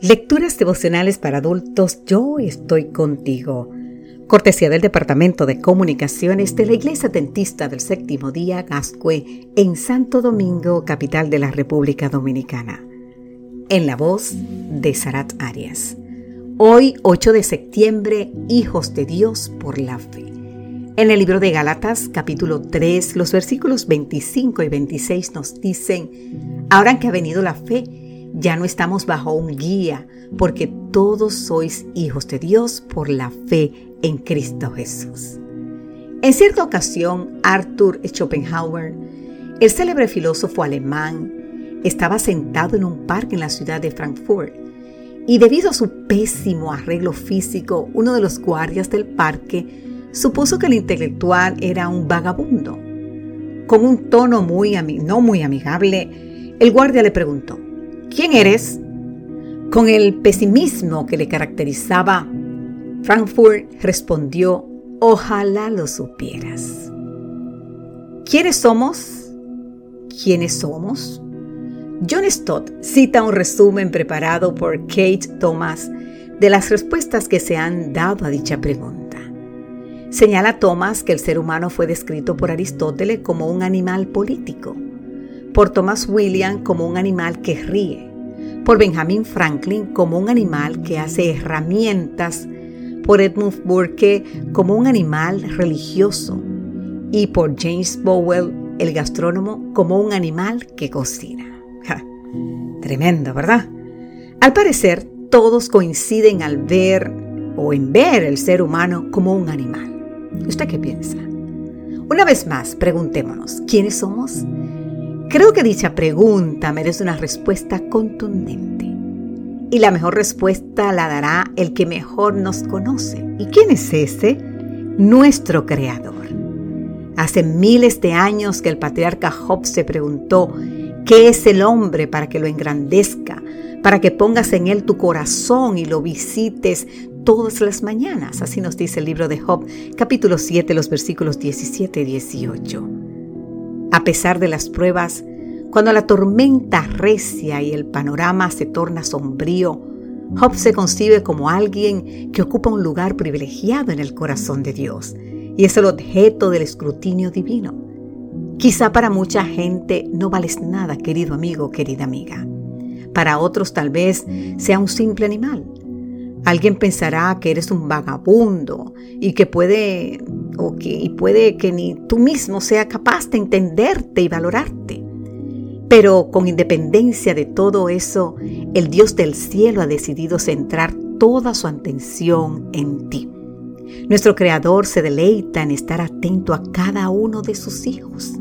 Lecturas devocionales para adultos, yo estoy contigo. Cortesía del Departamento de Comunicaciones de la Iglesia Dentista del Séptimo Día Gascue en Santo Domingo, capital de la República Dominicana. En la voz de Sarat Arias. Hoy, 8 de septiembre, Hijos de Dios por la Fe. En el libro de Galatas, capítulo 3, los versículos 25 y 26 nos dicen, ahora que ha venido la fe, ya no estamos bajo un guía, porque todos sois hijos de Dios por la fe en Cristo Jesús. En cierta ocasión, Arthur Schopenhauer, el célebre filósofo alemán, estaba sentado en un parque en la ciudad de Frankfurt y debido a su pésimo arreglo físico, uno de los guardias del parque supuso que el intelectual era un vagabundo. Con un tono muy no muy amigable, el guardia le preguntó, ¿Quién eres? Con el pesimismo que le caracterizaba, Frankfurt respondió, ojalá lo supieras. ¿Quiénes somos? ¿Quiénes somos? John Stott cita un resumen preparado por Kate Thomas de las respuestas que se han dado a dicha pregunta. Señala Thomas que el ser humano fue descrito por Aristóteles como un animal político por Thomas William como un animal que ríe, por Benjamin Franklin como un animal que hace herramientas, por Edmund Burke como un animal religioso y por James Bowell, el gastrónomo, como un animal que cocina. tremendo, ¿verdad? Al parecer, todos coinciden al ver o en ver el ser humano como un animal. ¿Usted qué piensa? Una vez más, preguntémonos, ¿quiénes somos? Creo que dicha pregunta merece una respuesta contundente. Y la mejor respuesta la dará el que mejor nos conoce. ¿Y quién es ese? Nuestro Creador. Hace miles de años que el patriarca Job se preguntó, ¿qué es el hombre para que lo engrandezca? Para que pongas en él tu corazón y lo visites todas las mañanas. Así nos dice el libro de Job, capítulo 7, los versículos 17 y 18. A pesar de las pruebas, cuando la tormenta recia y el panorama se torna sombrío, Job se concibe como alguien que ocupa un lugar privilegiado en el corazón de Dios y es el objeto del escrutinio divino. Quizá para mucha gente no vales nada, querido amigo, querida amiga. Para otros tal vez sea un simple animal. Alguien pensará que eres un vagabundo y que puede o que y puede que ni tú mismo sea capaz de entenderte y valorarte. Pero con independencia de todo eso, el Dios del cielo ha decidido centrar toda su atención en ti. Nuestro Creador se deleita en estar atento a cada uno de sus hijos.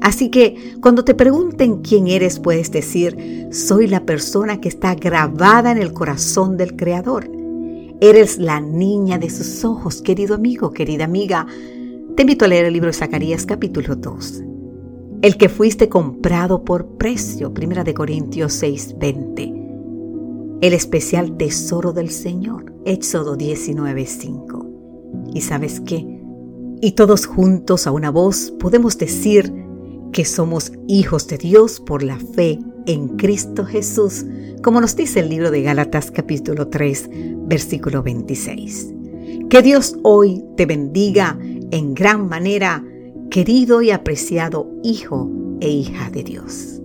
Así que cuando te pregunten quién eres, puedes decir, soy la persona que está grabada en el corazón del Creador. Eres la niña de sus ojos, querido amigo, querida amiga. Te invito a leer el libro de Zacarías capítulo 2. El que fuiste comprado por precio, Primera de Corintios 6:20. El especial tesoro del Señor, Éxodo 19:5. ¿Y sabes qué? Y todos juntos a una voz podemos decir que somos hijos de Dios por la fe en Cristo Jesús, como nos dice el libro de Gálatas capítulo 3, versículo 26. Que Dios hoy te bendiga en gran manera, querido y apreciado hijo e hija de Dios.